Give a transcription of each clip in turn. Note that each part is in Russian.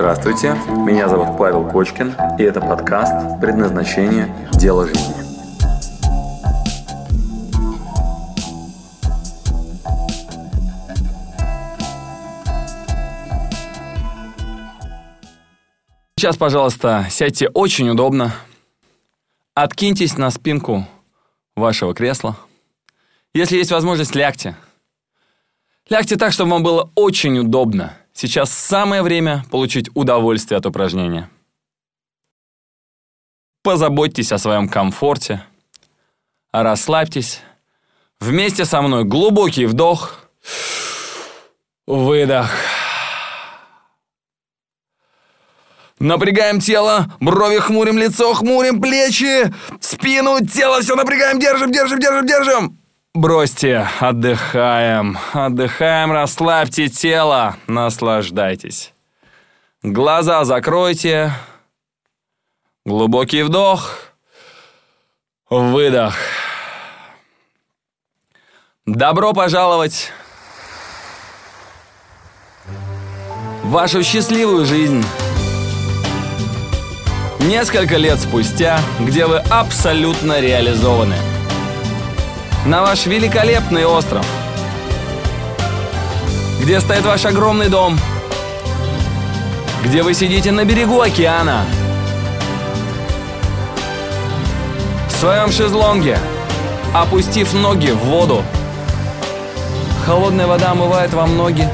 Здравствуйте, меня зовут Павел Кочкин, и это подкаст «Предназначение. Дело жизни». Сейчас, пожалуйста, сядьте очень удобно. Откиньтесь на спинку вашего кресла. Если есть возможность, лягте. Лягте так, чтобы вам было очень удобно. Сейчас самое время получить удовольствие от упражнения. Позаботьтесь о своем комфорте. Расслабьтесь. Вместе со мной глубокий вдох. Выдох. Напрягаем тело, брови хмурим, лицо хмурим, плечи, спину, тело, все напрягаем, держим, держим, держим, держим. Бросьте, отдыхаем, отдыхаем, расслабьте тело, наслаждайтесь. Глаза закройте. Глубокий вдох. Выдох. Добро пожаловать в вашу счастливую жизнь. Несколько лет спустя, где вы абсолютно реализованы. На ваш великолепный остров. Где стоит ваш огромный дом. Где вы сидите на берегу океана. В своем шезлонге, опустив ноги в воду. Холодная вода омывает вам ноги.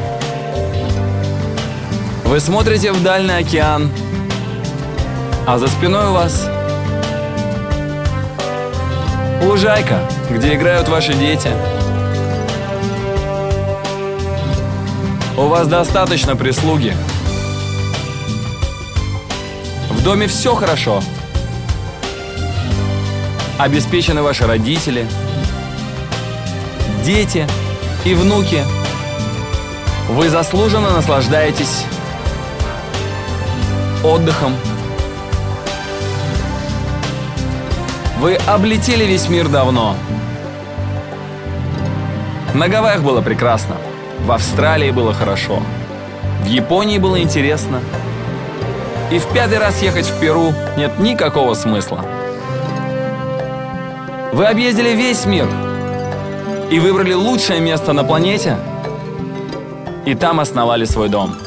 Вы смотрите в дальний океан – а за спиной у вас лужайка, где играют ваши дети. У вас достаточно прислуги. В доме все хорошо. Обеспечены ваши родители, дети и внуки. Вы заслуженно наслаждаетесь отдыхом, Вы облетели весь мир давно. На Гавайях было прекрасно. В Австралии было хорошо. В Японии было интересно. И в пятый раз ехать в Перу нет никакого смысла. Вы объездили весь мир и выбрали лучшее место на планете, и там основали свой дом –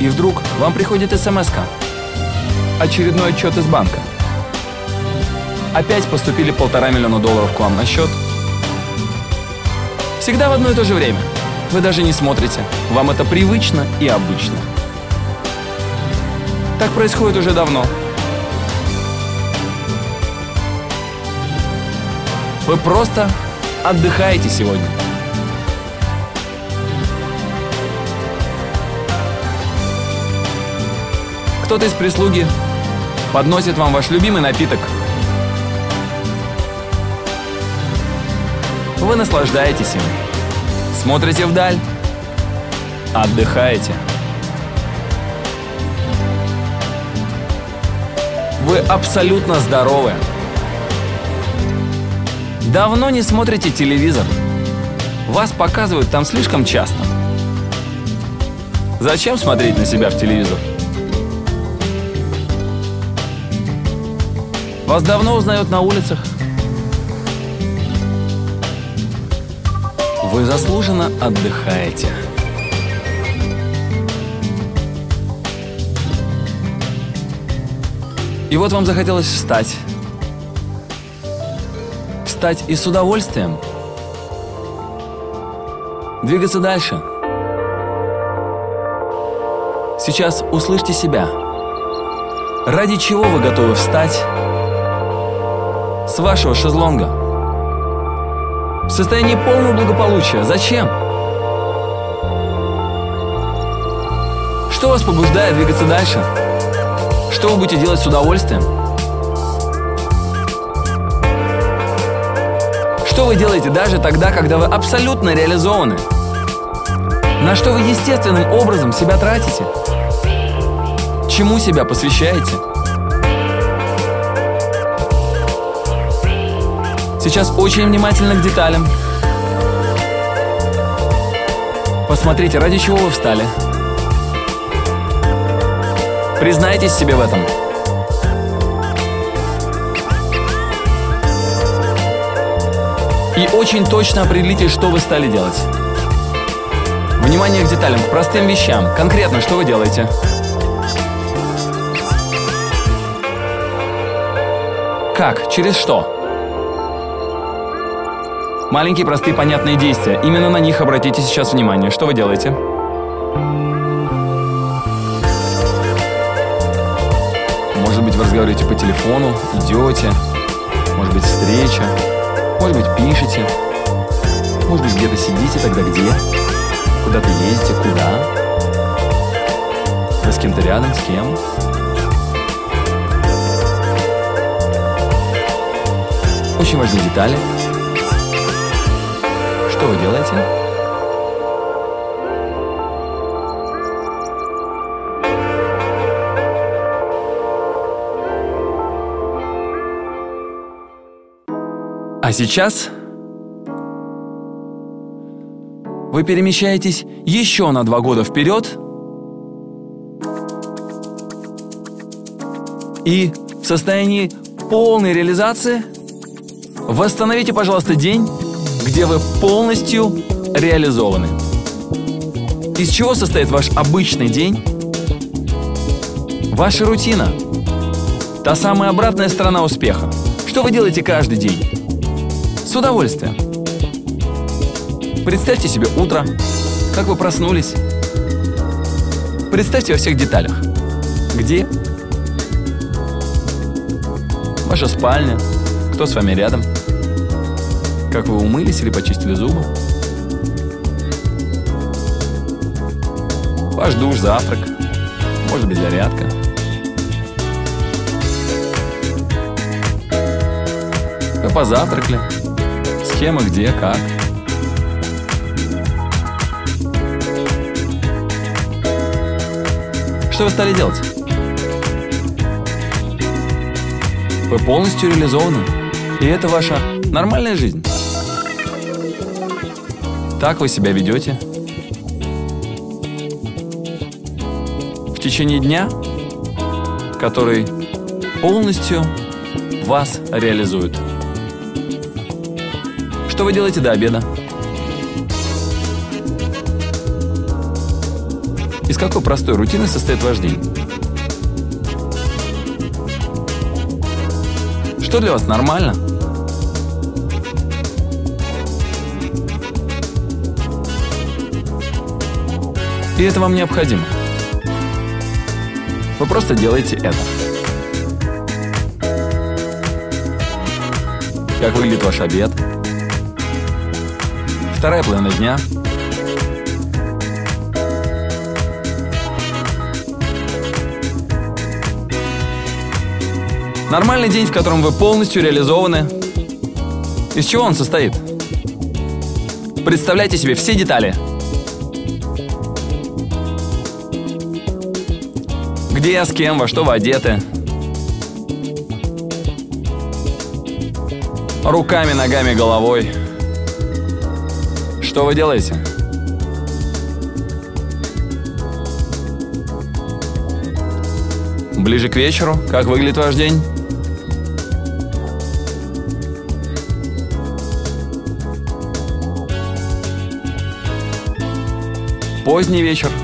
И вдруг вам приходит смс -ка. Очередной отчет из банка. Опять поступили полтора миллиона долларов к вам на счет. Всегда в одно и то же время. Вы даже не смотрите. Вам это привычно и обычно. Так происходит уже давно. Вы просто отдыхаете сегодня. Кто-то из прислуги подносит вам ваш любимый напиток. Вы наслаждаетесь им. Смотрите вдаль. Отдыхаете. Вы абсолютно здоровы. Давно не смотрите телевизор. Вас показывают там слишком часто. Зачем смотреть на себя в телевизор? Вас давно узнают на улицах. Вы заслуженно отдыхаете. И вот вам захотелось встать. Встать и с удовольствием. Двигаться дальше. Сейчас услышьте себя. Ради чего вы готовы встать с вашего шезлонга. В состоянии полного благополучия. Зачем? Что вас побуждает двигаться дальше? Что вы будете делать с удовольствием? Что вы делаете даже тогда, когда вы абсолютно реализованы? На что вы естественным образом себя тратите? Чему себя посвящаете? Сейчас очень внимательно к деталям. Посмотрите, ради чего вы встали. Признайтесь себе в этом. И очень точно определите, что вы стали делать. Внимание к деталям, к простым вещам. Конкретно, что вы делаете? Как? Через что? Маленькие, простые, понятные действия. Именно на них обратите сейчас внимание. Что вы делаете? Может быть, вы разговариваете по телефону, идете, может быть, встреча, может быть, пишете, может быть, где-то сидите, тогда где? Куда-то едете, куда? Вы с кем-то рядом, с кем? Очень важны детали. Что вы делаете? А сейчас вы перемещаетесь еще на два года вперед и в состоянии полной реализации восстановите, пожалуйста, день, где вы полностью реализованы. Из чего состоит ваш обычный день? Ваша рутина. Та самая обратная сторона успеха. Что вы делаете каждый день? С удовольствием. Представьте себе утро, как вы проснулись. Представьте во всех деталях. Где? Ваша спальня. Кто с вами рядом? Как вы умылись или почистили зубы? Ваш душ, завтрак. Может быть, зарядка. Вы позавтракали. Схема где, как. Что вы стали делать? Вы полностью реализованы. И это ваша нормальная жизнь. Так вы себя ведете? В течение дня, который полностью вас реализует. Что вы делаете до обеда? Из какой простой рутины состоит ваш день? Что для вас нормально? И это вам необходимо. Вы просто делаете это. Как выглядит ваш обед? Вторая половина дня. Нормальный день, в котором вы полностью реализованы. Из чего он состоит? Представляйте себе все детали – Где, с кем, во что вы одеты. Руками, ногами, головой. Что вы делаете? Ближе к вечеру, как выглядит ваш день? Поздний вечер –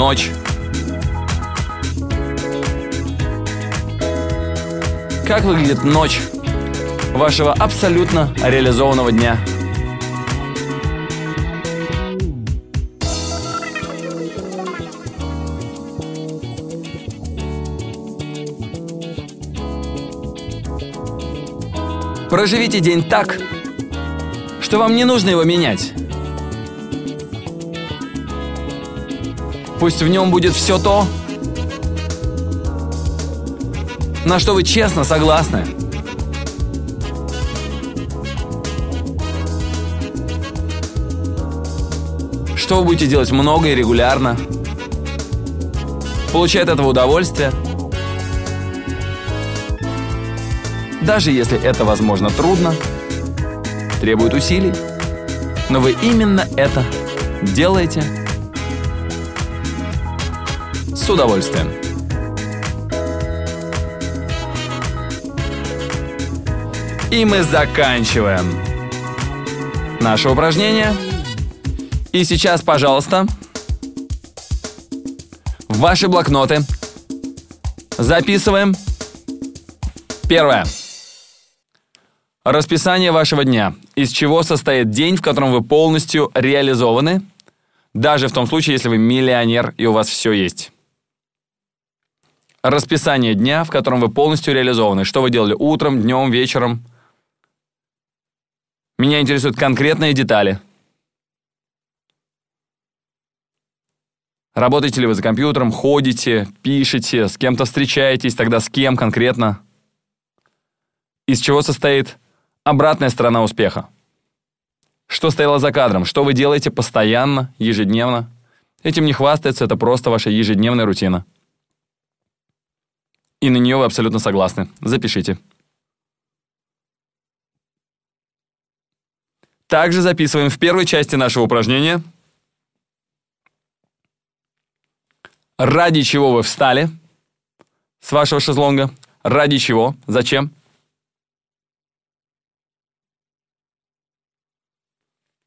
Ночь. Как выглядит ночь вашего абсолютно реализованного дня? Проживите день так, что вам не нужно его менять. Пусть в нем будет все то, на что вы честно согласны. Что вы будете делать много и регулярно, получая от этого удовольствие. Даже если это, возможно, трудно, требует усилий, но вы именно это делаете с удовольствием. И мы заканчиваем наше упражнение. И сейчас, пожалуйста, в ваши блокноты записываем первое. Расписание вашего дня. Из чего состоит день, в котором вы полностью реализованы, даже в том случае, если вы миллионер и у вас все есть. Расписание дня, в котором вы полностью реализованы. Что вы делали утром, днем, вечером. Меня интересуют конкретные детали. Работаете ли вы за компьютером, ходите, пишете, с кем-то встречаетесь, тогда с кем конкретно? Из чего состоит обратная сторона успеха? Что стояло за кадром? Что вы делаете постоянно, ежедневно? Этим не хвастается, это просто ваша ежедневная рутина. И на нее вы абсолютно согласны. Запишите. Также записываем в первой части нашего упражнения, ради чего вы встали с вашего шезлонга, ради чего, зачем.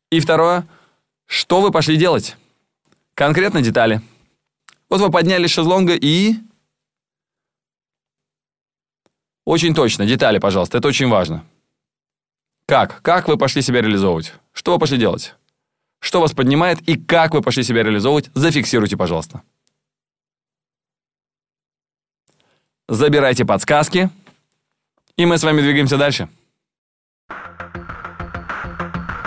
И второе, что вы пошли делать? Конкретно детали. Вот вы подняли шезлонга и... Очень точно, детали, пожалуйста, это очень важно. Как? Как вы пошли себя реализовывать? Что вы пошли делать? Что вас поднимает и как вы пошли себя реализовывать? Зафиксируйте, пожалуйста. Забирайте подсказки, и мы с вами двигаемся дальше.